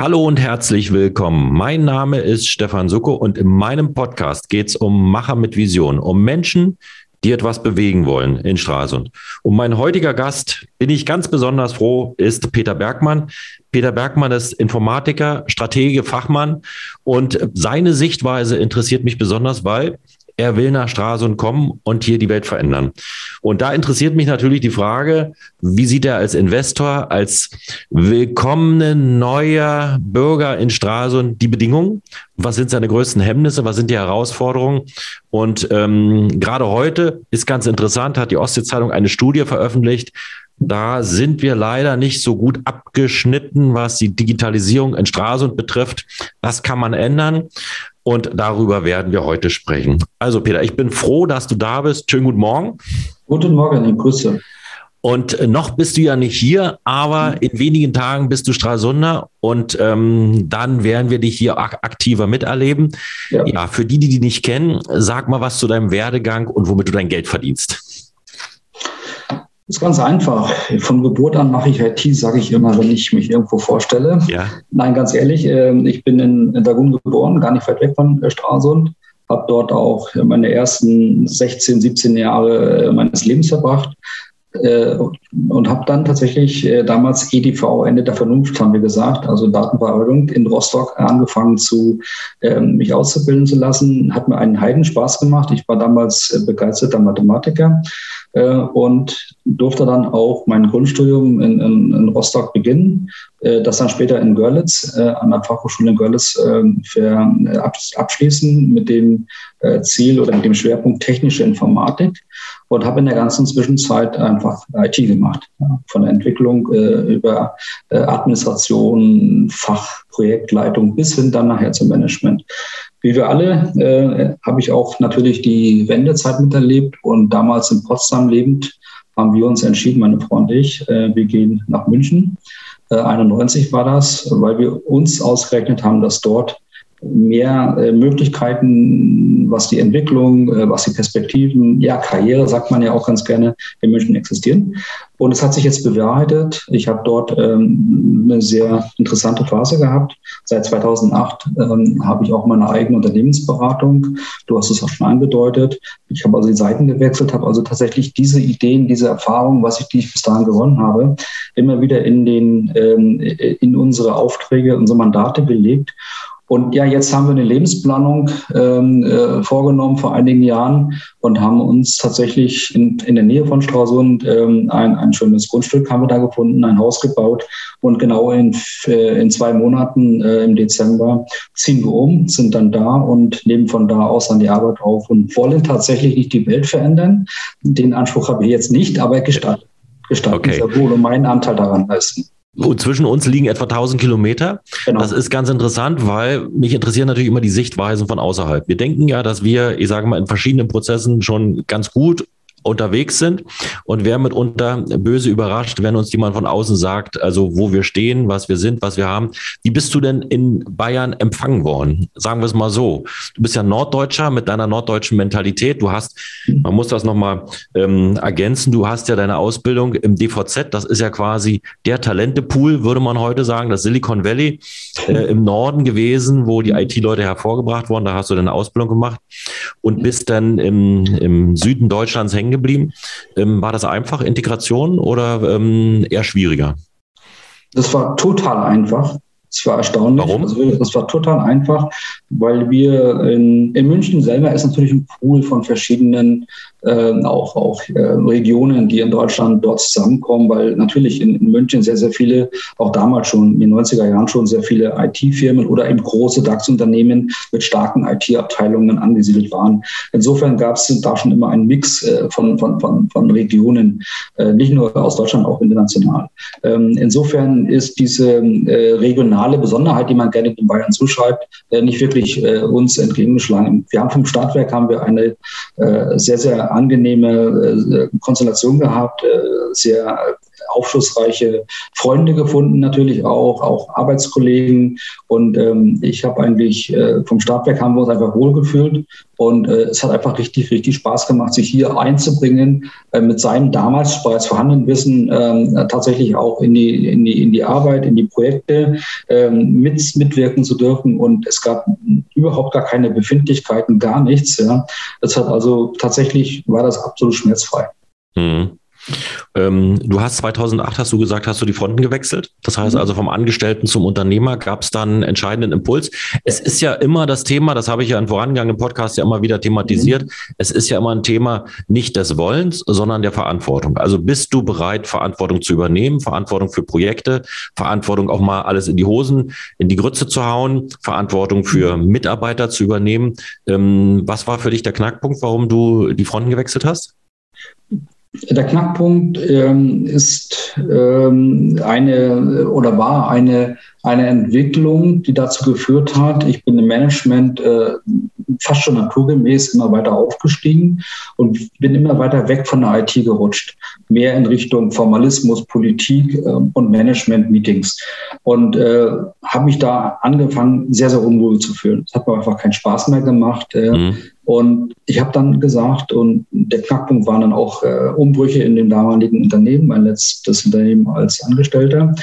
Hallo und herzlich willkommen. Mein Name ist Stefan Sucko und in meinem Podcast geht es um Macher mit Vision, um Menschen, die etwas bewegen wollen in Stralsund. Und mein heutiger Gast, bin ich ganz besonders froh, ist Peter Bergmann. Peter Bergmann ist Informatiker, Stratege, Fachmann und seine Sichtweise interessiert mich besonders, weil er will nach Stralsund kommen und hier die Welt verändern. Und da interessiert mich natürlich die Frage, wie sieht er als Investor, als willkommene neuer Bürger in Stralsund die Bedingungen? Was sind seine größten Hemmnisse? Was sind die Herausforderungen? Und ähm, gerade heute ist ganz interessant, hat die Ostsee-Zeitung eine Studie veröffentlicht, da sind wir leider nicht so gut abgeschnitten, was die Digitalisierung in Stralsund betrifft. Das kann man ändern. Und darüber werden wir heute sprechen. Also Peter, ich bin froh, dass du da bist. Schönen guten Morgen. Guten Morgen, ich grüße. Und noch bist du ja nicht hier, aber in wenigen Tagen bist du Stralsunder und ähm, dann werden wir dich hier ak aktiver miterleben. Ja. ja, für die, die dich nicht kennen, sag mal was zu deinem Werdegang und womit du dein Geld verdienst. Das ist ganz einfach. Von Geburt an mache ich IT, sage ich immer, wenn ich mich irgendwo vorstelle. Ja. Nein, ganz ehrlich, ähm, ich bin in Dagun geboren, gar nicht weit weg von äh, Stralsund. Habe dort auch meine ersten 16, 17 Jahre äh, meines Lebens verbracht. Äh, und habe dann tatsächlich damals EDV, Ende der Vernunft, haben wir gesagt, also Datenverarbeitung in Rostock angefangen zu ähm, mich auszubilden zu lassen. Hat mir einen Heidenspaß gemacht. Ich war damals begeisterter Mathematiker äh, und durfte dann auch mein Grundstudium in, in, in Rostock beginnen, äh, das dann später in Görlitz, äh, an der Fachhochschule in Görlitz für, abschließen mit dem Ziel oder mit dem Schwerpunkt technische Informatik und habe in der ganzen Zwischenzeit einfach IT gemacht. Ja, von der Entwicklung äh, über äh, Administration, Fachprojektleitung bis hin dann nachher zum Management. Wie wir alle äh, habe ich auch natürlich die Wendezeit miterlebt und damals in Potsdam lebend haben wir uns entschieden, meine Frau und ich, äh, wir gehen nach München. Äh, 91 war das, weil wir uns ausgerechnet haben, dass dort mehr äh, Möglichkeiten, was die Entwicklung, äh, was die Perspektiven, ja, Karriere, sagt man ja auch ganz gerne, in München existieren. Und es hat sich jetzt bewahrheitet. Ich habe dort ähm, eine sehr interessante Phase gehabt. Seit 2008 ähm, habe ich auch meine eigene Unternehmensberatung. Du hast es auch schon angedeutet. Ich habe also die Seiten gewechselt, habe also tatsächlich diese Ideen, diese Erfahrungen, was ich, die ich bis dahin gewonnen habe, immer wieder in den, ähm, in unsere Aufträge, unsere Mandate gelegt. Und ja, jetzt haben wir eine Lebensplanung ähm, äh, vorgenommen vor einigen Jahren und haben uns tatsächlich in, in der Nähe von Stralsund ähm, ein, ein schönes Grundstück haben wir da gefunden, ein Haus gebaut und genau in, äh, in zwei Monaten äh, im Dezember ziehen wir um, sind dann da und nehmen von da aus an die Arbeit auf und wollen tatsächlich nicht die Welt verändern. Den Anspruch habe ich jetzt nicht, aber gestalten, gestalten okay. sehr wohl und meinen Anteil daran leisten. Und zwischen uns liegen etwa 1000 Kilometer. Genau. Das ist ganz interessant, weil mich interessieren natürlich immer die Sichtweisen von außerhalb. Wir denken ja, dass wir, ich sage mal, in verschiedenen Prozessen schon ganz gut unterwegs sind und wer mitunter böse überrascht, wenn uns jemand von außen sagt, also wo wir stehen, was wir sind, was wir haben. Wie bist du denn in Bayern empfangen worden? Sagen wir es mal so. Du bist ja Norddeutscher mit deiner norddeutschen Mentalität. Du hast, man muss das nochmal ähm, ergänzen, du hast ja deine Ausbildung im DVZ, das ist ja quasi der Talentepool, würde man heute sagen, das Silicon Valley äh, im Norden gewesen, wo die IT-Leute hervorgebracht wurden. Da hast du deine Ausbildung gemacht und bist dann im, im Süden Deutschlands hängen geblieben. Ähm, war das einfach, Integration oder ähm, eher schwieriger? Das war total einfach. Es war erstaunlich. Warum? Also das war total einfach, weil wir in, in München selber ist natürlich ein Pool von verschiedenen äh, auch, auch äh, Regionen, die in Deutschland dort zusammenkommen, weil natürlich in, in, München sehr, sehr viele, auch damals schon in den 90er Jahren schon sehr viele IT-Firmen oder eben große DAX-Unternehmen mit starken IT-Abteilungen angesiedelt waren. Insofern gab es da schon immer einen Mix äh, von, von, von, von Regionen, äh, nicht nur aus Deutschland, auch international. Ähm, insofern ist diese äh, regionale Besonderheit, die man gerne in Bayern zuschreibt, äh, nicht wirklich uns entgegengeschlagen. Wir haben vom Stadtwerk haben wir eine sehr, sehr angenehme äh, Konstellation gehabt, äh, sehr aufschlussreiche Freunde gefunden, natürlich auch, auch Arbeitskollegen. Und ähm, ich habe eigentlich äh, vom Start weg haben wir uns einfach wohlgefühlt. Und äh, es hat einfach richtig, richtig Spaß gemacht, sich hier einzubringen, äh, mit seinem damals bereits vorhandenen Wissen äh, tatsächlich auch in die, in, die, in die Arbeit, in die Projekte ähm, mit, mitwirken zu dürfen. Und es gab überhaupt gar keine Befindlichkeiten, gar nichts. Ja. Das hat also tatsächlich war das absolut schmerzfrei. Mhm. Ähm, du hast 2008, hast du gesagt, hast du die Fronten gewechselt. Das heißt mhm. also vom Angestellten zum Unternehmer gab es dann einen entscheidenden Impuls. Es ist ja immer das Thema, das habe ich ja in vorangegangenen Podcast ja immer wieder thematisiert. Mhm. Es ist ja immer ein Thema nicht des Wollens, sondern der Verantwortung. Also bist du bereit, Verantwortung zu übernehmen, Verantwortung für Projekte, Verantwortung auch mal alles in die Hosen, in die Grütze zu hauen, Verantwortung für mhm. Mitarbeiter zu übernehmen. Ähm, was war für dich der Knackpunkt, warum du die Fronten gewechselt hast? Der Knackpunkt ähm, ist ähm, eine oder war eine, eine Entwicklung, die dazu geführt hat, ich bin im Management äh, fast schon naturgemäß immer weiter aufgestiegen und bin immer weiter weg von der IT gerutscht. Mehr in Richtung Formalismus, Politik äh, und Management-Meetings. Und äh, habe mich da angefangen, sehr, sehr unwohl zu fühlen. Es hat mir einfach keinen Spaß mehr gemacht. Äh, mhm und ich habe dann gesagt, und der Knackpunkt waren dann auch äh, Umbrüche in dem damaligen Unternehmen, mein letztes Unternehmen als Angestellter.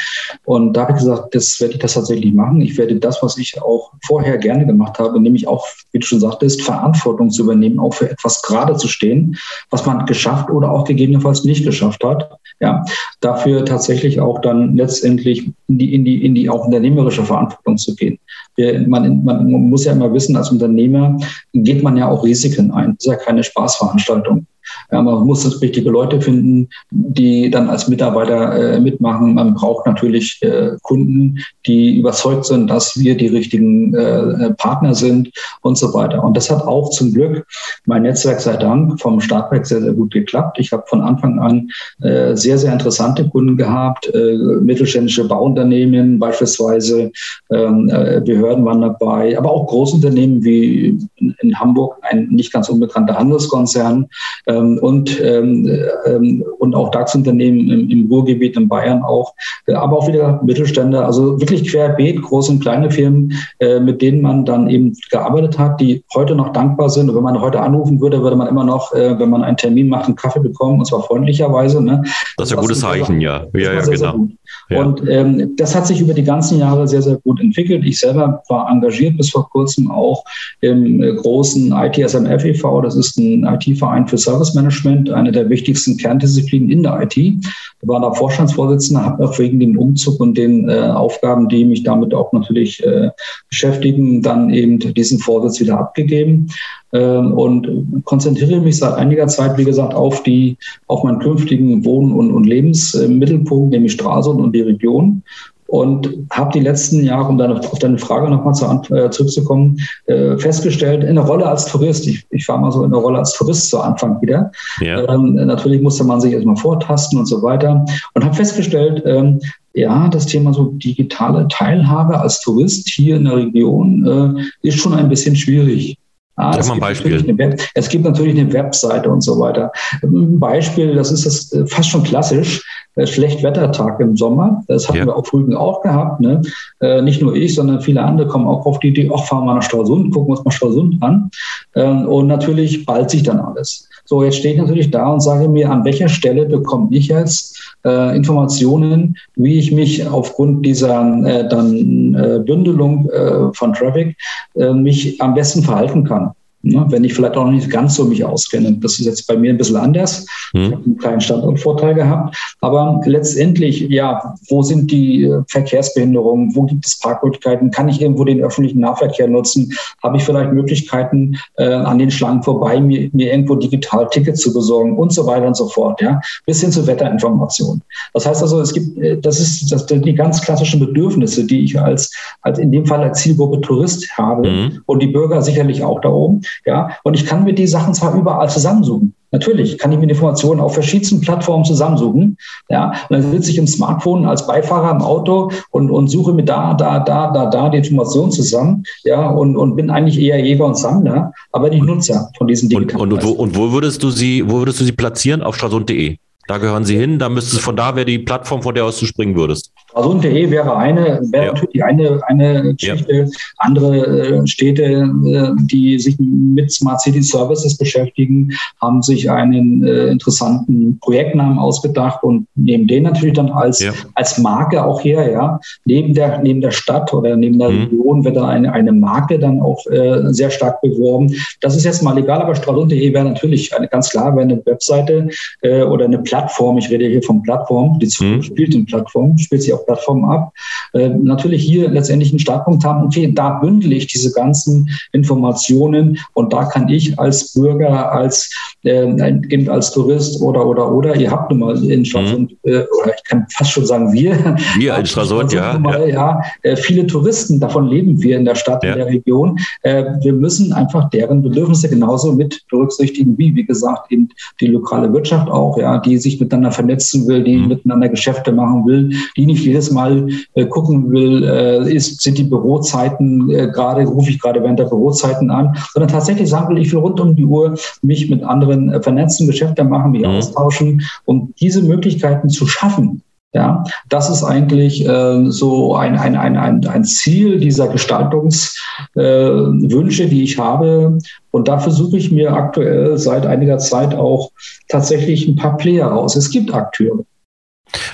Und da habe ich gesagt, das werde ich das tatsächlich machen. Ich werde das, was ich auch vorher gerne gemacht habe, nämlich auch, wie du schon sagtest, Verantwortung zu übernehmen, auch für etwas gerade zu stehen, was man geschafft oder auch gegebenenfalls nicht geschafft hat. Ja, dafür tatsächlich auch dann letztendlich in die, in die, in die auch unternehmerische Verantwortung zu gehen. Man, man muss ja immer wissen, als Unternehmer geht man ja auch Risiken ein. Das ist ja keine Spaßveranstaltung. Ja, man muss das richtige Leute finden, die dann als Mitarbeiter äh, mitmachen. Man braucht natürlich äh, Kunden, die überzeugt sind, dass wir die richtigen äh, Partner sind und so weiter. Und das hat auch zum Glück mein Netzwerk sei Dank vom Startwerk sehr, sehr gut geklappt. Ich habe von Anfang an äh, sehr, sehr interessante Kunden gehabt, äh, mittelständische Bauunternehmen beispielsweise, ähm, äh, Behörden waren dabei, aber auch Großunternehmen wie in, Hamburg, ein nicht ganz unbekannter Handelskonzern, ähm, und, ähm, ähm, und auch DAX-Unternehmen im, im, Ruhrgebiet in Bayern auch, äh, aber auch wieder Mittelständler, also wirklich querbeet, große und kleine Firmen, äh, mit denen man dann eben gearbeitet hat, die heute noch dankbar sind. Und wenn man heute anrufen würde, würde man immer noch, äh, wenn man einen Termin macht, einen Kaffee bekommen, und zwar freundlicherweise. Ne? Das ist ja ein gutes Zeichen, ja. Ja, ja, sehr, genau. Sehr und ähm, das hat sich über die ganzen Jahre sehr, sehr gut entwickelt. Ich selber war engagiert bis vor kurzem auch im großen ITSMF e.V., das ist ein IT-Verein für Service Management, eine der wichtigsten Kerndisziplinen in der IT. Ich war da Vorstandsvorsitzender, habe auch wegen dem Umzug und den äh, Aufgaben, die mich damit auch natürlich äh, beschäftigen, dann eben diesen Vorsitz wieder abgegeben ähm, und konzentriere mich seit einiger Zeit, wie gesagt, auf die, auf meinen künftigen Wohn- und, und Lebensmittelpunkt, nämlich Stralsund und die Region und habe die letzten Jahre, um deine, auf deine Frage nochmal zu, äh, zurückzukommen, äh, festgestellt, in der Rolle als Tourist, ich, ich war mal so in der Rolle als Tourist zu Anfang wieder. Ja. Ähm, natürlich musste man sich erstmal vortasten und so weiter und habe festgestellt, ähm, ja, das Thema so digitale Teilhabe als Tourist hier in der Region äh, ist schon ein bisschen schwierig. Ah, Sag mal ein Beispiel. Web, es gibt natürlich eine Webseite und so weiter. Ein Beispiel, das ist das äh, fast schon klassisch, Schlechtwettertag im Sommer. Das hatten ja. wir auf Rügen auch gehabt. Ne? Äh, nicht nur ich, sondern viele andere kommen auch auf die Idee, ach, fahren wir nach Stralsund, gucken uns mal Stralsund an. Ähm, und natürlich ballt sich dann alles. So, jetzt stehe ich natürlich da und sage mir, an welcher Stelle bekomme ich jetzt äh, Informationen, wie ich mich aufgrund dieser äh, dann äh, Bündelung äh, von Traffic äh, mich am besten verhalten kann. Ne, wenn ich vielleicht auch noch nicht ganz so mich auskenne. Das ist jetzt bei mir ein bisschen anders. Hm. Ich habe einen kleinen Standortvorteil gehabt. Aber letztendlich, ja, wo sind die äh, Verkehrsbehinderungen? Wo gibt es Parkmöglichkeiten? Kann ich irgendwo den öffentlichen Nahverkehr nutzen? Habe ich vielleicht Möglichkeiten, äh, an den Schlangen vorbei mir, mir irgendwo digital Tickets zu besorgen und so weiter und so fort, ja? Bis hin zu Wetterinformationen. Das heißt also, es gibt, äh, das ist, das sind die ganz klassischen Bedürfnisse, die ich als, als in dem Fall als Zielgruppe Tourist habe mhm. und die Bürger sicherlich auch da oben. Ja, und ich kann mir die Sachen zwar überall zusammensuchen. Natürlich kann ich mir die Informationen auf verschiedensten Plattformen zusammensuchen. Ja, und dann sitze ich im Smartphone als Beifahrer im Auto und, und suche mir da, da, da, da, da die Informationen zusammen. Ja, und, und bin eigentlich eher Jäger und Sammler, aber nicht Nutzer von diesen Dingen. Und, und, und, wo, und wo würdest du sie, wo würdest du sie platzieren? Auf stralsund.de? Da gehören Sie hin. Da müsstest von da wäre die Plattform, von der aus du springen würdest. Stralsund.de wäre eine, wäre ja. natürlich eine, eine Geschichte. Ja. Andere äh, Städte, äh, die sich mit Smart City Services beschäftigen, haben sich einen äh, interessanten Projektnamen ausgedacht und nehmen den natürlich dann als, ja. als Marke auch her. Ja, neben der neben der Stadt oder neben der mhm. Region wird da eine, eine Marke dann auch äh, sehr stark beworben. Das ist jetzt mal egal, aber Stralsund.de wäre natürlich eine, ganz klar wäre eine Webseite äh, oder eine Plattform. Ich rede hier von Plattform. Die mhm. spielt in Plattform, spielt sich auch Plattform ab, äh, natürlich hier letztendlich einen Startpunkt haben, okay, da bündel ich diese ganzen Informationen und da kann ich als Bürger, als äh, eben als Tourist oder oder oder, ihr habt nun mal in Stralsund, mhm. äh, oder ich kann fast schon sagen wir, wir in Stralsund, ja, mal, ja, ja äh, viele Touristen, davon leben wir in der Stadt, ja. in der Region. Äh, wir müssen einfach deren Bedürfnisse genauso mit berücksichtigen, wie, wie gesagt, eben die lokale Wirtschaft auch, ja, die sich miteinander vernetzen will, die mhm. miteinander Geschäfte machen will, die nicht jedes Mal äh, gucken will, äh, ist, sind die Bürozeiten äh, gerade, rufe ich gerade während der Bürozeiten an, sondern tatsächlich sagen will, ich will rund um die Uhr mich mit anderen äh, vernetzen, Geschäfte machen, mich mhm. austauschen und diese Möglichkeiten zu schaffen. Ja, das ist eigentlich äh, so ein, ein, ein, ein, ein Ziel dieser Gestaltungswünsche, äh, die ich habe. Und da versuche ich mir aktuell seit einiger Zeit auch tatsächlich ein paar Player raus. Es gibt Akteure.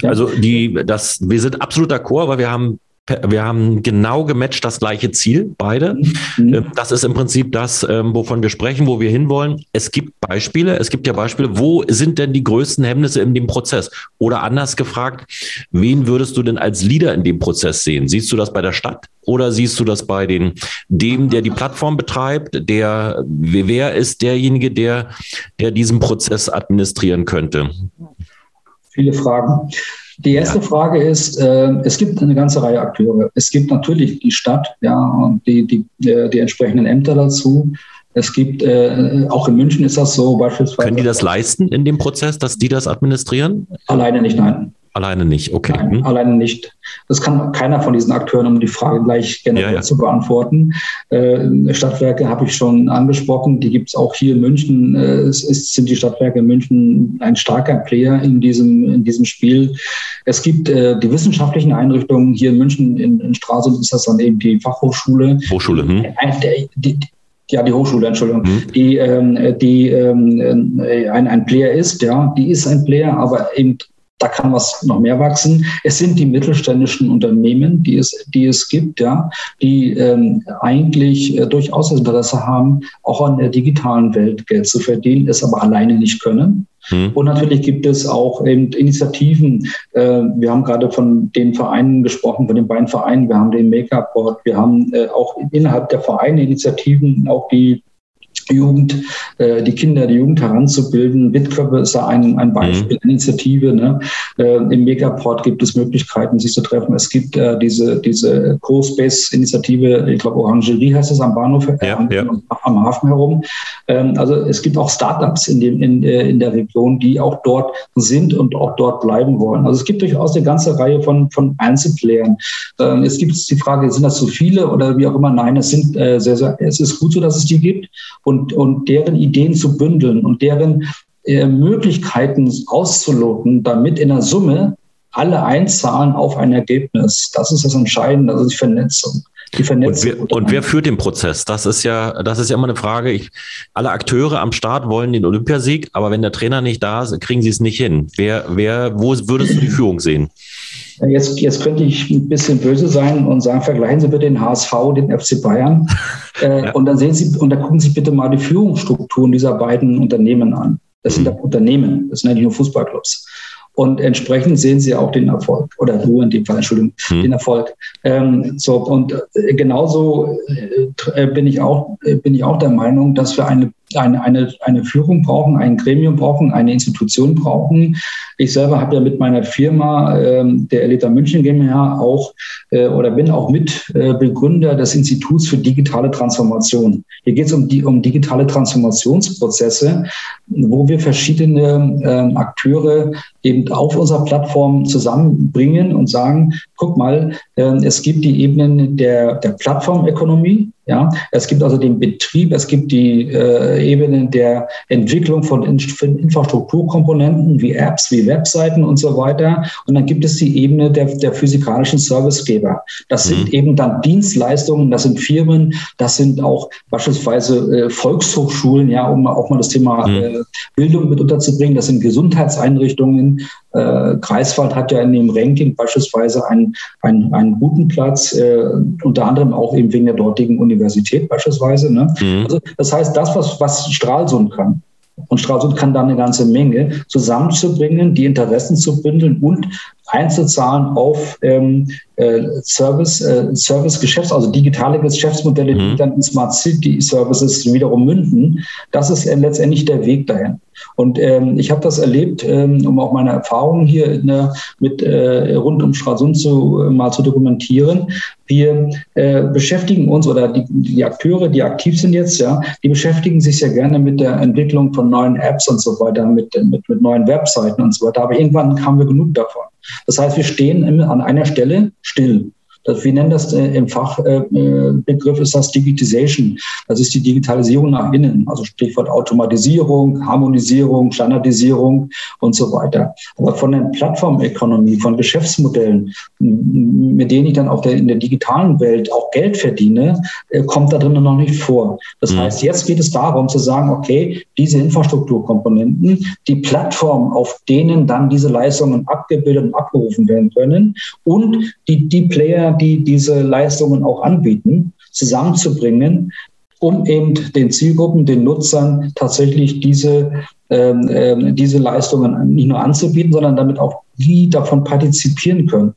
Ja. Also die, das, wir sind absolut d'accord, aber wir haben wir haben genau gematcht das gleiche Ziel, beide. Mhm. Ähm, das ist im Prinzip das, ähm, wovon wir sprechen, wo wir hinwollen. Es gibt Beispiele, es gibt ja Beispiele, wo sind denn die größten Hemmnisse in dem Prozess? Oder anders gefragt, wen würdest du denn als Leader in dem Prozess sehen? Siehst du das bei der Stadt oder siehst du das bei den, dem, der die Plattform betreibt? Der, wer ist derjenige, der, der diesen Prozess administrieren könnte? Viele Fragen. Die erste ja. Frage ist, äh, es gibt eine ganze Reihe Akteure. Es gibt natürlich die Stadt, ja, und die, die, äh, die entsprechenden Ämter dazu. Es gibt, äh, auch in München ist das so beispielsweise. Können die das leisten in dem Prozess, dass die das administrieren? Alleine nicht, nein. Alleine nicht, okay. Nein, hm. alleine nicht. Das kann keiner von diesen Akteuren, um die Frage gleich generell ja, ja. zu beantworten. Äh, Stadtwerke habe ich schon angesprochen, die gibt es auch hier in München. Äh, es ist, sind die Stadtwerke in München ein starker Player in diesem, in diesem Spiel. Es gibt äh, die wissenschaftlichen Einrichtungen hier in München, in, in Stralsund ist das dann eben die Fachhochschule. Hochschule, hm. Die, die, ja, die Hochschule, Entschuldigung, mhm. die, ähm, die ähm, äh, ein, ein Player ist, ja, die ist ein Player, aber eben da kann was noch mehr wachsen. Es sind die mittelständischen Unternehmen, die es, die es gibt, ja, die ähm, eigentlich äh, durchaus das Interesse haben, auch an der digitalen Welt Geld zu verdienen, es aber alleine nicht können. Hm. Und natürlich gibt es auch eben Initiativen. Äh, wir haben gerade von den Vereinen gesprochen, von den beiden Vereinen. Wir haben den Make-up-Board. Wir haben äh, auch innerhalb der Vereine Initiativen, auch die Jugend, äh, die Kinder, die Jugend heranzubilden. Wittkörper ist da ein, ein Beispiel, mhm. Initiative. Ne? Äh, Im Megaport gibt es Möglichkeiten, sich zu treffen. Es gibt äh, diese, diese Co-Space-Initiative, ich glaube Orangerie heißt es am Bahnhof, äh, ja, am, ja. am, Hafen herum. Ähm, also es gibt auch Startups in, dem, in, äh, in der Region, die auch dort sind und auch dort bleiben wollen. Also es gibt durchaus eine ganze Reihe von, von Einzelplayern. Ähm, es gibt die Frage, sind das zu viele oder wie auch immer? Nein, es sind äh, sehr, sehr, es ist gut so, dass es die gibt. Und und, und deren Ideen zu bündeln und deren äh, Möglichkeiten auszuloten, damit in der Summe alle einzahlen auf ein Ergebnis. Das ist das Entscheidende, das ist die Vernetzung. Die Vernetzung. Und wer, und wer, führt den Prozess? Das ist ja, das ist ja immer eine Frage. Ich, alle Akteure am Start wollen den Olympiasieg, aber wenn der Trainer nicht da ist, kriegen sie es nicht hin. Wer, wer, wo würdest du die Führung sehen? Jetzt, jetzt könnte ich ein bisschen böse sein und sagen, vergleichen Sie bitte den HSV, den FC Bayern. Äh, ja. Und dann sehen Sie, und dann gucken Sie bitte mal die Führungsstrukturen dieser beiden Unternehmen an. Das sind mhm. Unternehmen, das sind ja nicht nur Fußballclubs. Und entsprechend sehen Sie auch den Erfolg, oder du in dem Fall, Entschuldigung, hm. den Erfolg. Ähm, so, und äh, genauso äh, bin ich auch, äh, bin ich auch der Meinung, dass wir eine eine, eine, eine Führung brauchen, ein Gremium brauchen, eine Institution brauchen. Ich selber habe ja mit meiner Firma, ähm, der Elita München GmbH, auch äh, oder bin auch Mitbegründer äh, des Instituts für digitale Transformation. Hier geht es um, die, um digitale Transformationsprozesse, wo wir verschiedene äh, Akteure eben auf unserer Plattform zusammenbringen und sagen, guck mal, äh, es gibt die Ebenen der, der Plattformökonomie, Ja, es gibt also den Betrieb, es gibt die äh, Ebene der Entwicklung von In Infrastrukturkomponenten wie Apps, wie Webseiten und so weiter. Und dann gibt es die Ebene der, der physikalischen Servicegeber. Das mhm. sind eben dann Dienstleistungen, das sind Firmen, das sind auch beispielsweise äh, Volkshochschulen, ja, um auch mal das Thema mhm. äh, Bildung mit unterzubringen. Das sind Gesundheitseinrichtungen. Äh, Greifswald hat ja in dem Ranking beispielsweise einen, einen, einen guten Platz, äh, unter anderem auch eben wegen der dortigen Universität beispielsweise. Ne? Mhm. Also das heißt, das, was, was Stralsund kann, und Stralsund kann da eine ganze Menge zusammenzubringen, die Interessen zu bündeln und einzuzahlen auf ähm, äh, Service, äh, Service-Geschäfts, also digitale Geschäftsmodelle, mhm. die dann in Smart City Services wiederum münden. Das ist äh, letztendlich der Weg dahin. Und ähm, ich habe das erlebt, ähm, um auch meine Erfahrungen hier der, mit äh, rund um Stralsund zu, äh, mal zu dokumentieren. Wir äh, beschäftigen uns oder die, die Akteure, die aktiv sind jetzt, ja, die beschäftigen sich sehr gerne mit der Entwicklung von neuen Apps und so weiter, mit, mit, mit neuen Webseiten und so weiter. Aber irgendwann haben wir genug davon. Das heißt, wir stehen an einer Stelle still. Das, wir nennen das äh, im Fachbegriff äh, ist das Digitization. Das ist die Digitalisierung nach innen, also Stichwort Automatisierung, Harmonisierung, Standardisierung und so weiter. Aber von der Plattformökonomie, von Geschäftsmodellen, mit denen ich dann auch der, in der digitalen Welt auch Geld verdiene, äh, kommt da drinnen noch nicht vor. Das mhm. heißt, jetzt geht es darum zu sagen, okay, diese Infrastrukturkomponenten, die Plattform, auf denen dann diese Leistungen abgebildet und abgerufen werden können und die, die Player, die diese Leistungen auch anbieten, zusammenzubringen, um eben den Zielgruppen, den Nutzern tatsächlich diese, ähm, ähm diese Leistungen nicht nur anzubieten, sondern damit auch die davon partizipieren können.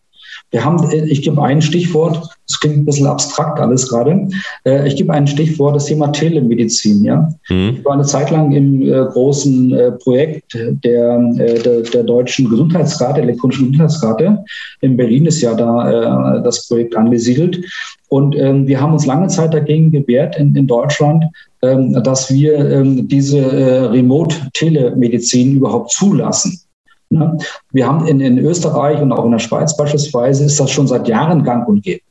Wir haben, äh, ich gebe ein Stichwort, das klingt ein bisschen abstrakt alles gerade. Äh, ich gebe ein Stichwort, das Thema Telemedizin. Ja? Mhm. Ich war eine Zeit lang im äh, großen Projekt der, der, der deutschen Gesundheitsrate, elektronischen Gesundheitsrate. In Berlin ist ja da das Projekt angesiedelt. Und ähm, wir haben uns lange Zeit dagegen gewehrt in, in Deutschland, ähm, dass wir ähm, diese Remote-Telemedizin überhaupt zulassen. Ne? Wir haben in, in Österreich und auch in der Schweiz beispielsweise ist das schon seit Jahren gang und gäbe.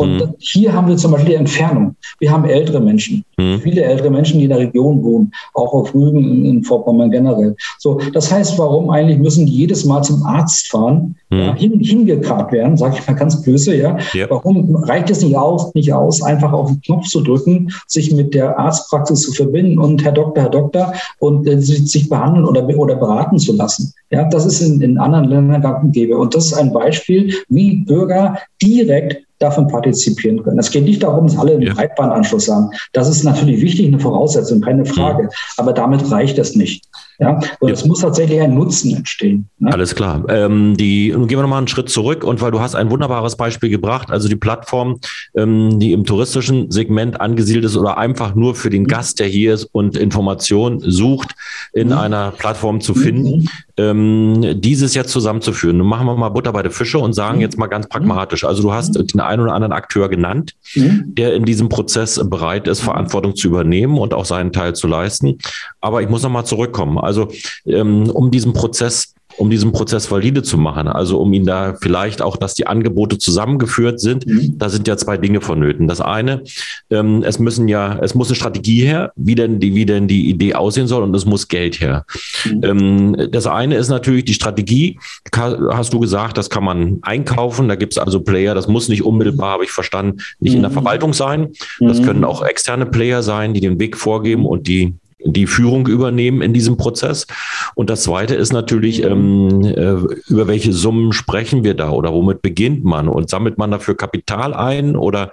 Und mhm. hier haben wir zum Beispiel die Entfernung. Wir haben ältere Menschen, mhm. viele ältere Menschen, die in der Region wohnen, auch auf Rügen in Vorpommern generell. So, das heißt, warum eigentlich müssen die jedes Mal zum Arzt fahren, mhm. ja, hin, hingekarrt werden, sage ich mal ganz böse, ja. Yep. Warum reicht es nicht aus, nicht aus, einfach auf den Knopf zu drücken, sich mit der Arztpraxis zu verbinden und Herr Doktor, Herr Doktor und äh, sich behandeln oder, oder beraten zu lassen? Ja, das ist in, in anderen Ländern gang und gäbe. Und das ist ein Beispiel, wie Bürger direkt davon partizipieren können. Es geht nicht darum, dass alle einen ja. Breitbandanschluss haben. Das ist natürlich wichtig, eine Voraussetzung, keine Frage. Ja. Aber damit reicht es nicht. Ja, und ja. es muss tatsächlich ein Nutzen entstehen. Ne? Alles klar. Ähm, die, nun gehen wir nochmal einen Schritt zurück und weil du hast ein wunderbares Beispiel gebracht, also die Plattform, ähm, die im touristischen Segment angesiedelt ist oder einfach nur für den mhm. Gast, der hier ist und Informationen sucht, in mhm. einer Plattform zu finden, mhm. ähm, dieses jetzt zusammenzuführen. Nun machen wir mal Butter bei der Fische und sagen mhm. jetzt mal ganz pragmatisch. Also du hast mhm. den einen oder anderen Akteur genannt, mhm. der in diesem Prozess bereit ist, Verantwortung zu übernehmen und auch seinen Teil zu leisten. Aber ich muss nochmal zurückkommen. Also ähm, um diesen Prozess um diesen Prozess valide zu machen. Also um ihn da vielleicht auch, dass die Angebote zusammengeführt sind. Mhm. Da sind ja zwei Dinge vonnöten. Das eine, ähm, es müssen ja, es muss eine Strategie her, wie denn die, wie denn die Idee aussehen soll und es muss Geld her. Mhm. Ähm, das eine ist natürlich die Strategie. Hast du gesagt, das kann man einkaufen. Da gibt es also Player, das muss nicht unmittelbar, habe ich verstanden, nicht mhm. in der mhm. Verwaltung sein. Das mhm. können auch externe Player sein, die den Weg vorgeben und die die Führung übernehmen in diesem Prozess. Und das Zweite ist natürlich, ähm, äh, über welche Summen sprechen wir da oder womit beginnt man und sammelt man dafür Kapital ein oder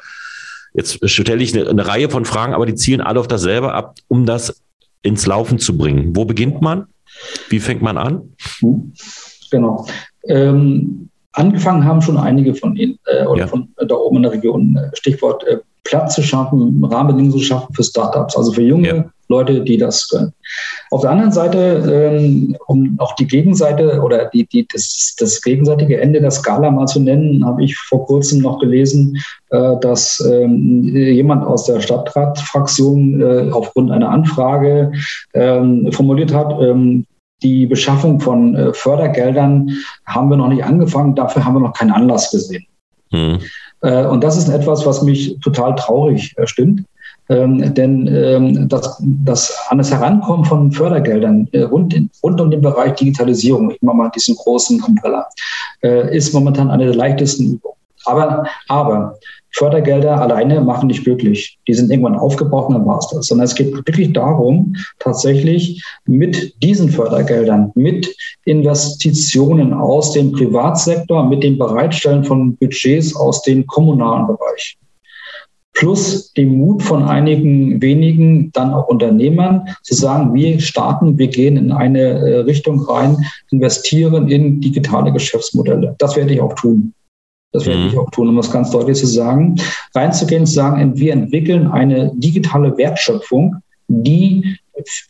jetzt stelle ich eine, eine Reihe von Fragen, aber die zielen alle auf dasselbe ab, um das ins Laufen zu bringen. Wo beginnt man? Wie fängt man an? Genau. Ähm, angefangen haben schon einige von Ihnen äh, oder ja. von da oben in der Region. Stichwort äh, Platz zu schaffen, Rahmenbedingungen zu schaffen für Startups, also für junge ja. Leute, die das können. Auf der anderen Seite, ähm, um auch die Gegenseite oder die, die, das, das gegenseitige Ende der Skala mal zu nennen, habe ich vor kurzem noch gelesen, äh, dass ähm, jemand aus der Stadtratfraktion äh, aufgrund einer Anfrage ähm, formuliert hat, die Beschaffung von äh, Fördergeldern haben wir noch nicht angefangen, dafür haben wir noch keinen Anlass gesehen. Mhm. Und das ist etwas, was mich total traurig stimmt. Ähm, denn ähm, das, das an das Herankommen von Fördergeldern äh, rund, in, rund um den Bereich Digitalisierung, ich mache mal diesen großen Umbrella, äh, ist momentan eine der leichtesten Übungen. Aber, aber Fördergelder alleine machen nicht glücklich. Die sind irgendwann aufgebraucht und dann war es das. Sondern es geht wirklich darum, tatsächlich mit diesen Fördergeldern, mit Investitionen aus dem Privatsektor, mit dem Bereitstellen von Budgets aus dem kommunalen Bereich, plus dem Mut von einigen wenigen, dann auch Unternehmern, zu sagen, wir starten, wir gehen in eine äh, Richtung rein, investieren in digitale Geschäftsmodelle. Das werde ich auch tun. Das werde mhm. ich auch tun, um das ganz deutlich zu sagen. Reinzugehen, zu sagen, wir entwickeln eine digitale Wertschöpfung, die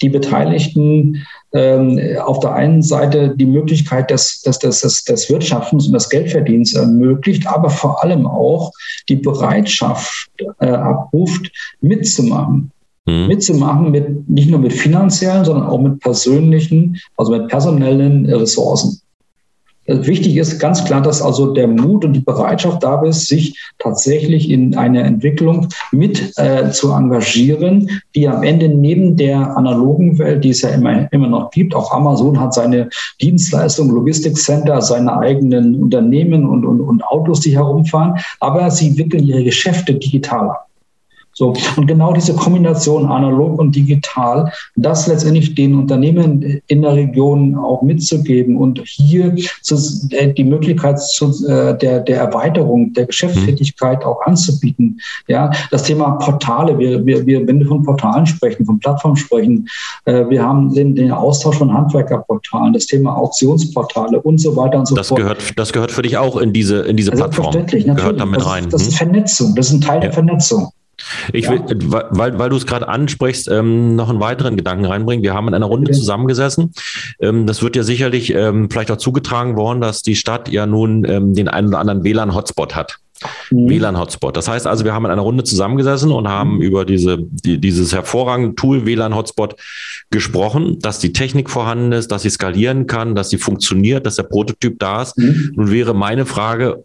die Beteiligten auf der einen Seite die Möglichkeit des, des, des, des, Wirtschaftens und des Geldverdienens ermöglicht, aber vor allem auch die Bereitschaft äh, abruft, mitzumachen. Mhm. Mitzumachen mit nicht nur mit finanziellen, sondern auch mit persönlichen, also mit personellen Ressourcen. Wichtig ist ganz klar, dass also der Mut und die Bereitschaft da ist, sich tatsächlich in eine Entwicklung mit äh, zu engagieren, die am Ende neben der analogen Welt, die es ja immer, immer noch gibt, auch Amazon hat seine Dienstleistungen, Logistikcenter, seine eigenen Unternehmen und, und, und Autos, die herumfahren, aber sie wickeln ihre Geschäfte digital ab. So, und genau diese Kombination analog und digital, das letztendlich den Unternehmen in der Region auch mitzugeben und hier zu, äh, die Möglichkeit zu, äh, der, der Erweiterung der Geschäftstätigkeit auch anzubieten. Ja, das Thema Portale, wir, wir, wir, wenn wir von Portalen sprechen, von Plattformen sprechen, äh, wir haben den, den Austausch von Handwerkerportalen, das Thema Auktionsportale und so weiter und so das fort. Gehört, das gehört für dich auch in diese, in diese Plattform. Selbstverständlich, natürlich. Gehört damit rein. Das, das ist hm? Vernetzung, das ist ein Teil ja. der Vernetzung. Ich will, ja. weil, weil du es gerade ansprichst, ähm, noch einen weiteren Gedanken reinbringen. Wir haben in einer Runde zusammengesessen. Ähm, das wird ja sicherlich ähm, vielleicht auch zugetragen worden, dass die Stadt ja nun ähm, den einen oder anderen WLAN-Hotspot hat. Mhm. WLAN-Hotspot. Das heißt also, wir haben in einer Runde zusammengesessen und haben mhm. über diese, die, dieses hervorragende Tool WLAN-Hotspot gesprochen, dass die Technik vorhanden ist, dass sie skalieren kann, dass sie funktioniert, dass der Prototyp da ist. Mhm. Nun wäre meine Frage,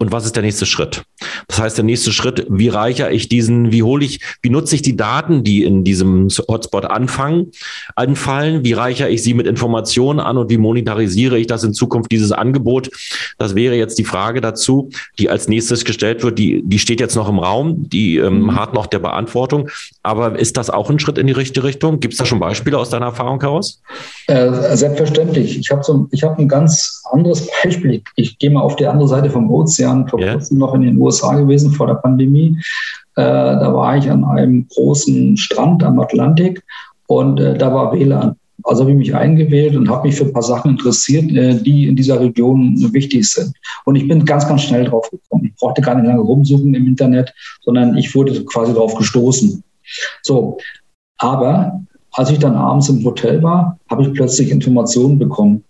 und was ist der nächste Schritt? Das heißt, der nächste Schritt, wie reichere ich diesen, wie hole ich, wie nutze ich die Daten, die in diesem Hotspot anfangen, anfallen? Wie reichere ich sie mit Informationen an und wie monetarisiere ich das in Zukunft, dieses Angebot? Das wäre jetzt die Frage dazu, die als nächstes gestellt wird. Die, die steht jetzt noch im Raum, die ähm, mhm. hat noch der Beantwortung. Aber ist das auch ein Schritt in die richtige Richtung? Gibt es da schon Beispiele aus deiner Erfahrung heraus? Äh, selbstverständlich. Ich habe so, ich ein ganz anderes Beispiel. Ich, ich gehe mal auf die andere Seite vom Ozean. Jahren vor yeah. kurzem noch in den USA gewesen, vor der Pandemie. Äh, da war ich an einem großen Strand am Atlantik und äh, da war WLAN. Also habe ich mich eingewählt und habe mich für ein paar Sachen interessiert, äh, die in dieser Region wichtig sind. Und ich bin ganz, ganz schnell drauf gekommen. Ich brauchte gar nicht lange rumsuchen im Internet, sondern ich wurde quasi darauf gestoßen. So, aber als ich dann abends im Hotel war, habe ich plötzlich Informationen bekommen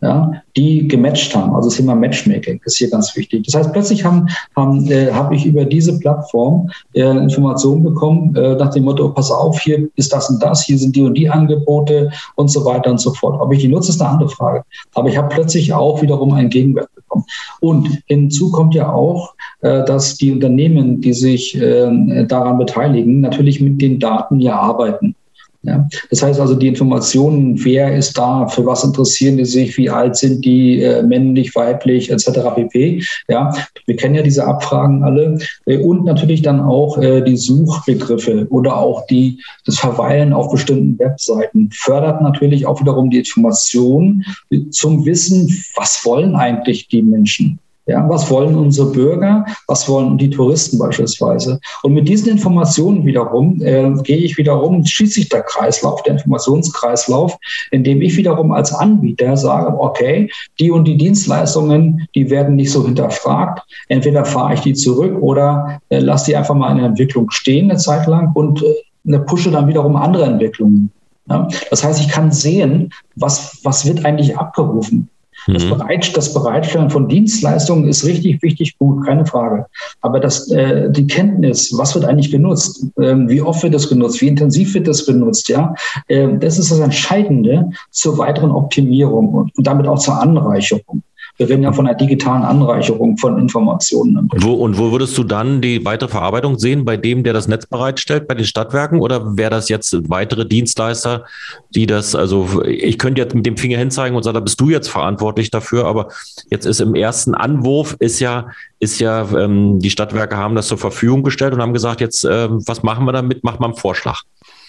ja, die gematcht haben. Also das Thema Matchmaking ist hier ganz wichtig. Das heißt, plötzlich haben, haben, äh, habe ich über diese Plattform äh, Informationen bekommen äh, nach dem Motto, pass auf, hier ist das und das, hier sind die und die Angebote und so weiter und so fort. Ob ich die nutze, ist eine andere Frage. Aber ich habe plötzlich auch wiederum einen Gegenwert bekommen. Und hinzu kommt ja auch, äh, dass die Unternehmen, die sich äh, daran beteiligen, natürlich mit den Daten ja arbeiten. Ja. Das heißt also, die Informationen, wer ist da, für was interessieren die sich, wie alt sind die, äh, männlich, weiblich, etc. pp. Ja, wir kennen ja diese Abfragen alle äh, und natürlich dann auch äh, die Suchbegriffe oder auch die, das Verweilen auf bestimmten Webseiten fördert natürlich auch wiederum die Information zum Wissen, was wollen eigentlich die Menschen. Ja, was wollen unsere Bürger? Was wollen die Touristen beispielsweise? Und mit diesen Informationen wiederum äh, gehe ich wiederum, schließt sich der Kreislauf, der Informationskreislauf, indem ich wiederum als Anbieter sage, okay, die und die Dienstleistungen, die werden nicht so hinterfragt. Entweder fahre ich die zurück oder äh, lasse die einfach mal in der Entwicklung stehen eine Zeit lang und äh, pushe dann wiederum andere Entwicklungen. Ja? Das heißt, ich kann sehen, was, was wird eigentlich abgerufen. Das, mhm. Bereit, das, Bereitstellen von Dienstleistungen ist richtig wichtig, gut, keine Frage. Aber das, äh, die Kenntnis, was wird eigentlich genutzt, ähm, wie oft wird das genutzt, wie intensiv wird das benutzt, ja, äh, das ist das Entscheidende zur weiteren Optimierung und, und damit auch zur Anreicherung. Wir reden ja von einer digitalen Anreicherung von Informationen. Wo, und wo würdest du dann die weitere Verarbeitung sehen? Bei dem, der das Netz bereitstellt, bei den Stadtwerken? Oder wäre das jetzt weitere Dienstleister, die das, also ich könnte jetzt mit dem Finger hinzeigen und sagen, da bist du jetzt verantwortlich dafür, aber jetzt ist im ersten Anwurf ist ja, ist ja, ähm, die Stadtwerke haben das zur Verfügung gestellt und haben gesagt, jetzt, äh, was machen wir damit? Macht mal einen Vorschlag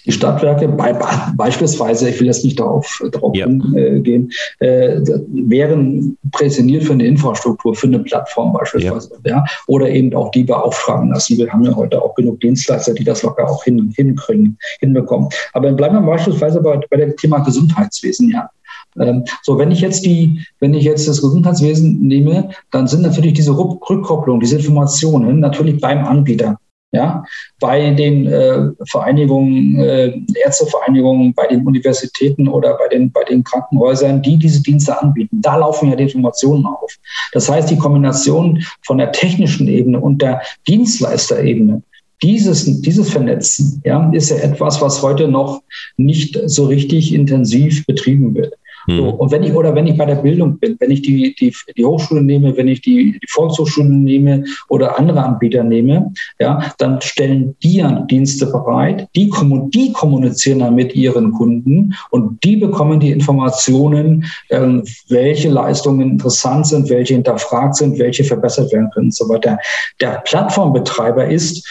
die Stadtwerke bei, beispielsweise, ich will jetzt nicht darauf, darauf ja. gehen, äh, wären präsentiert für eine Infrastruktur, für eine Plattform beispielsweise, ja. ja. oder eben auch die beauftragen lassen. Wir haben ja heute auch genug Dienstleister, die das locker auch hin, hinkriegen, hinbekommen. Aber bleiben wir beispielsweise bei, bei dem Thema Gesundheitswesen, ja. Ähm, so, wenn ich jetzt die, wenn ich jetzt das Gesundheitswesen nehme, dann sind natürlich diese Rückkopplungen, diese Informationen natürlich beim Anbieter ja, bei den äh, Vereinigungen, äh, Ärztevereinigungen, bei den Universitäten oder bei den, bei den Krankenhäusern, die diese Dienste anbieten. Da laufen ja die Informationen auf. Das heißt, die Kombination von der technischen Ebene und der Dienstleisterebene, dieses, dieses Vernetzen ja, ist ja etwas, was heute noch nicht so richtig intensiv betrieben wird. Mhm. So, und wenn ich, oder wenn ich bei der Bildung bin, wenn ich die, die, die Hochschule nehme, wenn ich die, die Volkshochschulen nehme oder andere Anbieter nehme, ja, dann stellen die Dienste bereit, die, die kommunizieren dann mit ihren Kunden und die bekommen die Informationen, ähm, welche Leistungen interessant sind, welche hinterfragt sind, welche verbessert werden können und so weiter. Der Plattformbetreiber ist,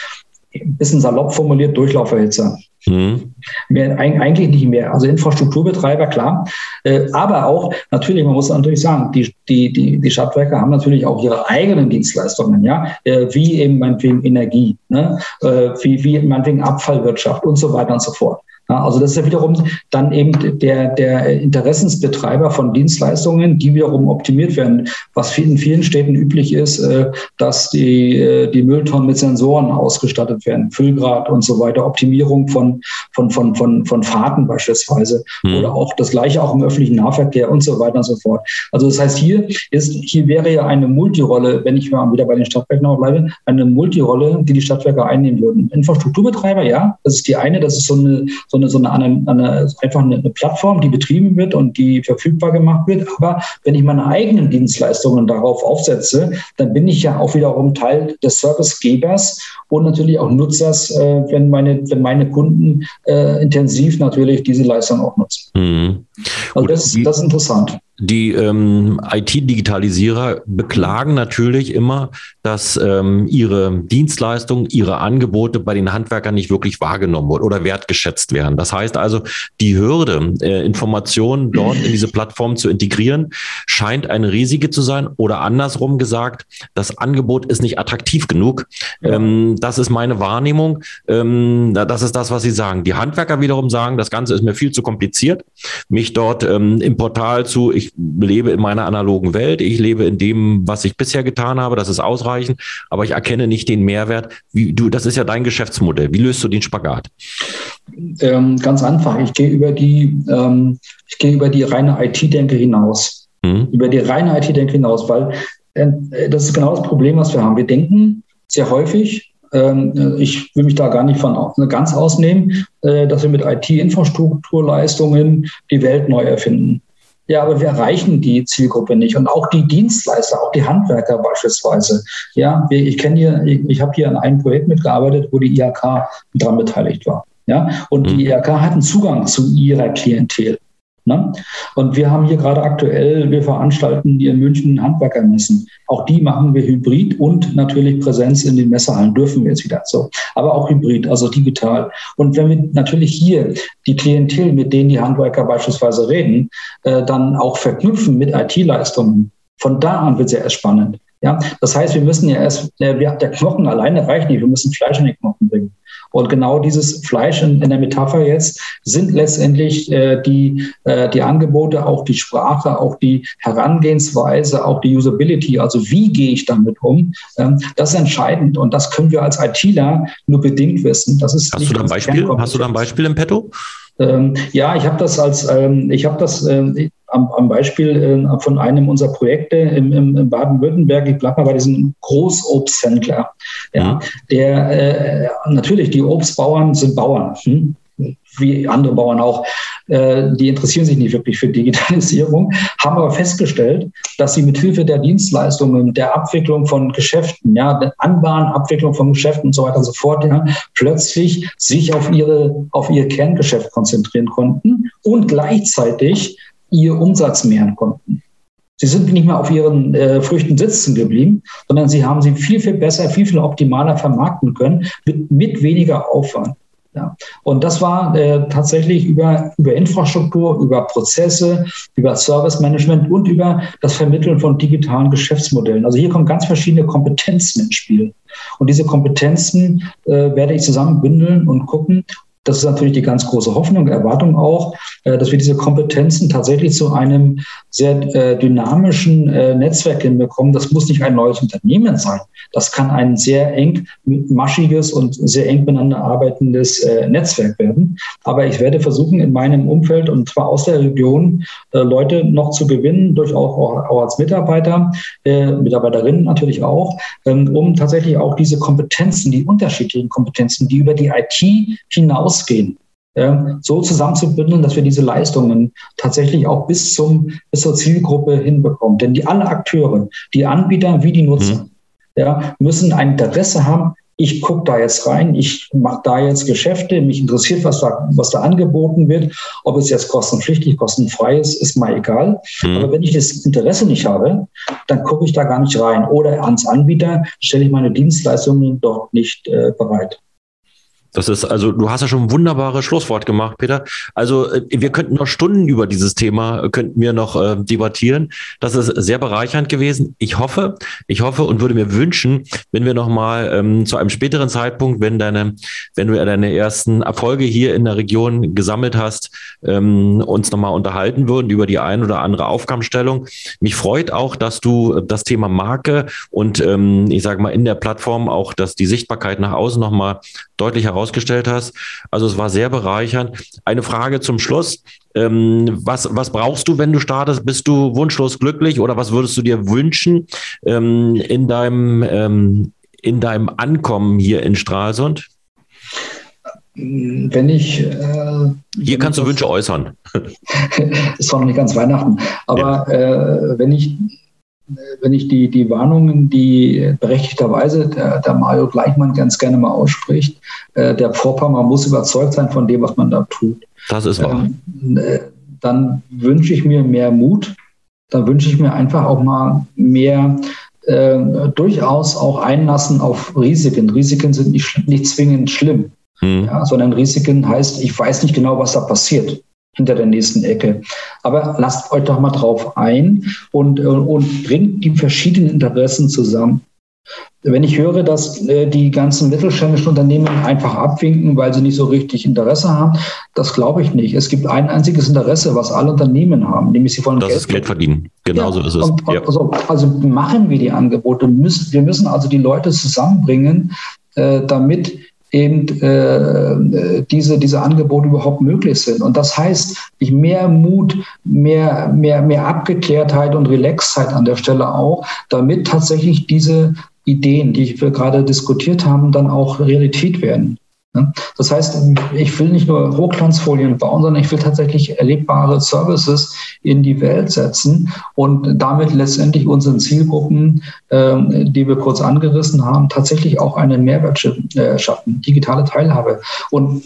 ein bisschen salopp formuliert, Durchlauferhitzer. Mhm. Mehr, eigentlich nicht mehr. Also Infrastrukturbetreiber, klar. Äh, aber auch, natürlich, man muss natürlich sagen, die, die, die, die Stadtwerke haben natürlich auch ihre eigenen Dienstleistungen, ja, äh, wie eben meinetwegen Energie, ne? Äh, wie, wie meinetwegen Abfallwirtschaft und so weiter und so fort. Also das ist ja wiederum dann eben der, der Interessensbetreiber von Dienstleistungen, die wiederum optimiert werden. Was in vielen Städten üblich ist, äh, dass die, äh, die Mülltonnen mit Sensoren ausgestattet werden, Füllgrad und so weiter, Optimierung von, von, von, von, von Fahrten beispielsweise mhm. oder auch das gleiche auch im öffentlichen Nahverkehr und so weiter und so fort. Also das heißt, hier ist, hier wäre ja eine Multirolle, wenn ich mal wieder bei den Stadtwerken noch bleibe, eine Multirolle, die die Stadtwerke einnehmen würden. Infrastrukturbetreiber, ja, das ist die eine, das ist so eine, so so eine, so eine, eine einfach eine, eine, Plattform, die betrieben wird und die verfügbar gemacht wird. Aber wenn ich meine eigenen Dienstleistungen darauf aufsetze, dann bin ich ja auch wiederum Teil des Servicegebers und natürlich auch Nutzers, äh, wenn, meine, wenn meine Kunden äh, intensiv natürlich diese Leistung auch nutzen. Mhm. Also das, das ist interessant. Die ähm, IT-Digitalisierer beklagen natürlich immer, dass ähm, ihre Dienstleistungen, ihre Angebote bei den Handwerkern nicht wirklich wahrgenommen wurden oder wertgeschätzt werden. Das heißt also, die Hürde, äh, Informationen dort in diese Plattform zu integrieren, scheint eine riesige zu sein. Oder andersrum gesagt, das Angebot ist nicht attraktiv genug. Ja. Ähm, das ist meine Wahrnehmung. Ähm, das ist das, was Sie sagen. Die Handwerker wiederum sagen, das Ganze ist mir viel zu kompliziert, mich dort ähm, im Portal zu, ich ich lebe in meiner analogen Welt, ich lebe in dem, was ich bisher getan habe, das ist ausreichend, aber ich erkenne nicht den Mehrwert. Wie du, das ist ja dein Geschäftsmodell. Wie löst du den Spagat? Ähm, ganz einfach. Ich gehe über die, ähm, ich gehe über die reine IT-Denke hinaus. Hm. Über die reine IT-Denke hinaus, weil äh, das ist genau das Problem, was wir haben. Wir denken sehr häufig, ähm, ich will mich da gar nicht von ganz ausnehmen, äh, dass wir mit IT-Infrastrukturleistungen die Welt neu erfinden. Ja, aber wir erreichen die Zielgruppe nicht. Und auch die Dienstleister, auch die Handwerker beispielsweise. Ja, ich kenne hier, ich, ich habe hier an einem Projekt mitgearbeitet, wo die IHK daran beteiligt war. Ja, und die mhm. IHK hat einen Zugang zu ihrer Klientel. Ne? Und wir haben hier gerade aktuell, wir veranstalten hier in München Handwerkermessen. Auch die machen wir hybrid und natürlich Präsenz in den Messehallen dürfen wir jetzt wieder so. Aber auch hybrid, also digital. Und wenn wir natürlich hier die Klientel, mit denen die Handwerker beispielsweise reden, äh, dann auch verknüpfen mit IT-Leistungen, von da an wird es ja erst spannend. Ja, das heißt, wir müssen ja erst, der, der Knochen alleine reicht nicht, wir müssen Fleisch in den Knochen bringen. Und genau dieses Fleisch in, in der Metapher jetzt sind letztendlich äh, die, äh, die Angebote, auch die Sprache, auch die Herangehensweise, auch die Usability. Also wie gehe ich damit um? Ähm, das ist entscheidend und das können wir als ITler nur bedingt wissen. Das ist hast, du da ein Beispiel? hast du da ein Beispiel im Petto? Ähm, ja, ich habe das als, ähm, ich habe das, äh, am, am Beispiel äh, von einem unserer Projekte im, im, im Baden-Württemberg, ich bleibe mal bei diesem Großobsthändler, ja, der äh, natürlich, die Obstbauern sind Bauern. Hm? wie andere Bauern auch, äh, die interessieren sich nicht wirklich für Digitalisierung, haben aber festgestellt, dass sie mit Hilfe der Dienstleistungen, der Abwicklung von Geschäften, ja, der Anbahn, Abwicklung von Geschäften und so weiter und so fort, ja, plötzlich sich auf ihre, auf ihr Kerngeschäft konzentrieren konnten und gleichzeitig ihr Umsatz mehren konnten. Sie sind nicht mehr auf ihren äh, Früchten sitzen geblieben, sondern sie haben sie viel, viel besser, viel, viel optimaler vermarkten können mit, mit weniger Aufwand. Ja. Und das war äh, tatsächlich über, über Infrastruktur, über Prozesse, über Service Management und über das Vermitteln von digitalen Geschäftsmodellen. Also hier kommen ganz verschiedene Kompetenzen ins Spiel. Und diese Kompetenzen äh, werde ich zusammenbündeln und gucken, das ist natürlich die ganz große Hoffnung, Erwartung auch, äh, dass wir diese Kompetenzen tatsächlich zu einem sehr äh, dynamischen äh, Netzwerk hinbekommen. Das muss nicht ein neues Unternehmen sein. Das kann ein sehr eng maschiges und sehr eng miteinander arbeitendes Netzwerk werden. Aber ich werde versuchen, in meinem Umfeld und zwar aus der Region Leute noch zu gewinnen, durchaus auch, auch als Mitarbeiter, Mitarbeiterinnen natürlich auch, ähm, um tatsächlich auch diese Kompetenzen, die unterschiedlichen Kompetenzen, die über die IT hinaus ausgehen, so zusammenzubündeln, dass wir diese Leistungen tatsächlich auch bis, zum, bis zur Zielgruppe hinbekommen. Denn die alle Akteure, die Anbieter wie die Nutzer, mhm. ja, müssen ein Interesse haben, ich gucke da jetzt rein, ich mache da jetzt Geschäfte, mich interessiert, was da, was da angeboten wird. Ob es jetzt kostenpflichtig, kostenfrei ist, ist mal egal. Mhm. Aber wenn ich das Interesse nicht habe, dann gucke ich da gar nicht rein. Oder ans Anbieter stelle ich meine Dienstleistungen dort nicht äh, bereit. Das ist, also du hast ja schon ein wunderbares Schlusswort gemacht, Peter. Also äh, wir könnten noch Stunden über dieses Thema, äh, könnten wir noch äh, debattieren. Das ist sehr bereichernd gewesen. Ich hoffe, ich hoffe und würde mir wünschen, wenn wir nochmal ähm, zu einem späteren Zeitpunkt, wenn deine, wenn du deine ersten Erfolge hier in der Region gesammelt hast, ähm, uns nochmal unterhalten würden über die ein oder andere Aufgabenstellung. Mich freut auch, dass du das Thema Marke und ähm, ich sage mal in der Plattform auch, dass die Sichtbarkeit nach außen nochmal deutlich heraus herausgestellt hast. Also es war sehr bereichernd. Eine Frage zum Schluss. Ähm, was, was brauchst du, wenn du startest? Bist du wunschlos glücklich oder was würdest du dir wünschen ähm, in, deinem, ähm, in deinem Ankommen hier in Stralsund? Wenn ich. Äh, hier kannst du Wünsche äußern. ist zwar noch nicht ganz Weihnachten, aber ja. äh, wenn ich wenn ich die, die Warnungen, die berechtigterweise der, der Mario Gleichmann ganz gerne mal ausspricht, äh, der Vorpammer muss überzeugt sein von dem, was man da tut. Das ist wahr. Ähm, äh, dann wünsche ich mir mehr Mut. Dann wünsche ich mir einfach auch mal mehr äh, durchaus auch Einlassen auf Risiken. Risiken sind nicht, nicht zwingend schlimm, hm. ja, sondern Risiken heißt, ich weiß nicht genau, was da passiert hinter der nächsten Ecke. Aber lasst euch doch mal drauf ein und, äh, und bringt die verschiedenen Interessen zusammen. Wenn ich höre, dass äh, die ganzen mittelständischen Unternehmen einfach abwinken, weil sie nicht so richtig Interesse haben, das glaube ich nicht. Es gibt ein einziges Interesse, was alle Unternehmen haben, nämlich sie wollen das Geld, ist Geld verdienen. Genauso ja, ist es. Und, ja. also, also, machen wir die Angebote. wir müssen also die Leute zusammenbringen, äh, damit eben äh, diese, diese Angebote überhaupt möglich sind. Und das heißt, ich mehr Mut, mehr, mehr, mehr Abgeklärtheit und Relaxheit an der Stelle auch, damit tatsächlich diese Ideen, die wir gerade diskutiert haben, dann auch Realität werden. Das heißt, ich will nicht nur Hochglanzfolien bauen, sondern ich will tatsächlich erlebbare Services in die Welt setzen und damit letztendlich unseren Zielgruppen, ähm, die wir kurz angerissen haben, tatsächlich auch einen Mehrwert äh, schaffen, digitale Teilhabe. Und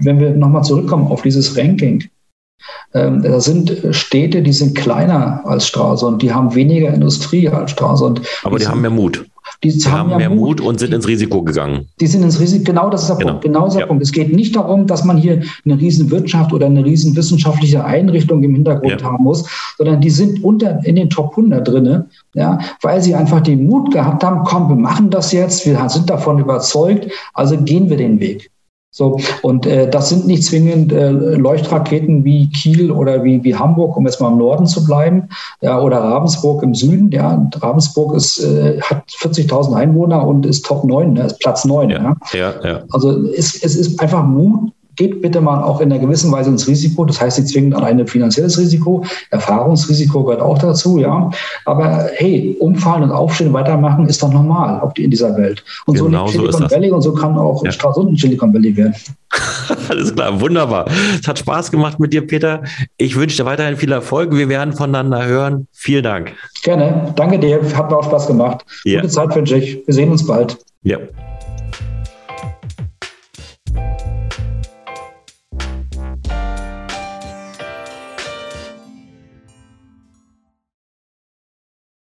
wenn wir nochmal zurückkommen auf dieses Ranking, ähm, da sind Städte, die sind kleiner als Stralsund, die haben weniger Industrie als Stralsund. Aber die, die haben mehr Mut. Die, haben, haben mehr Mut, Mut und sind die, ins Risiko gegangen. Die sind ins Risiko, genau das ist der genau. Punkt. Genau der ja. Punkt. Es geht nicht darum, dass man hier eine riesen Wirtschaft oder eine riesen wissenschaftliche Einrichtung im Hintergrund ja. haben muss, sondern die sind unter, in den Top 100 drin, ja, weil sie einfach den Mut gehabt haben, komm, wir machen das jetzt, wir sind davon überzeugt, also gehen wir den Weg. So, und äh, das sind nicht zwingend äh, Leuchtraketen wie Kiel oder wie, wie Hamburg, um jetzt mal im Norden zu bleiben, ja, oder Ravensburg im Süden. Ja, Ravensburg ist, äh, hat 40.000 Einwohner und ist Top 9, ne, ist Platz 9. Ja, ja. ja, ja. Also es, es ist einfach Mut, geht bitte mal auch in einer gewissen Weise ins Risiko. Das heißt nicht zwingend alleine finanzielles Risiko. Erfahrungsrisiko gehört auch dazu, ja. Aber hey, umfallen und aufstehen, weitermachen ist doch normal auch in dieser Welt. Und genau so Silicon so Valley und so kann auch ja. Stralsund ein Silicon Valley werden. Alles klar, wunderbar. Es hat Spaß gemacht mit dir, Peter. Ich wünsche dir weiterhin viel Erfolg. Wir werden voneinander hören. Vielen Dank. Gerne. Danke dir. Hat mir auch Spaß gemacht. Ja. Gute Zeit wünsche ich. Wir sehen uns bald. Ja.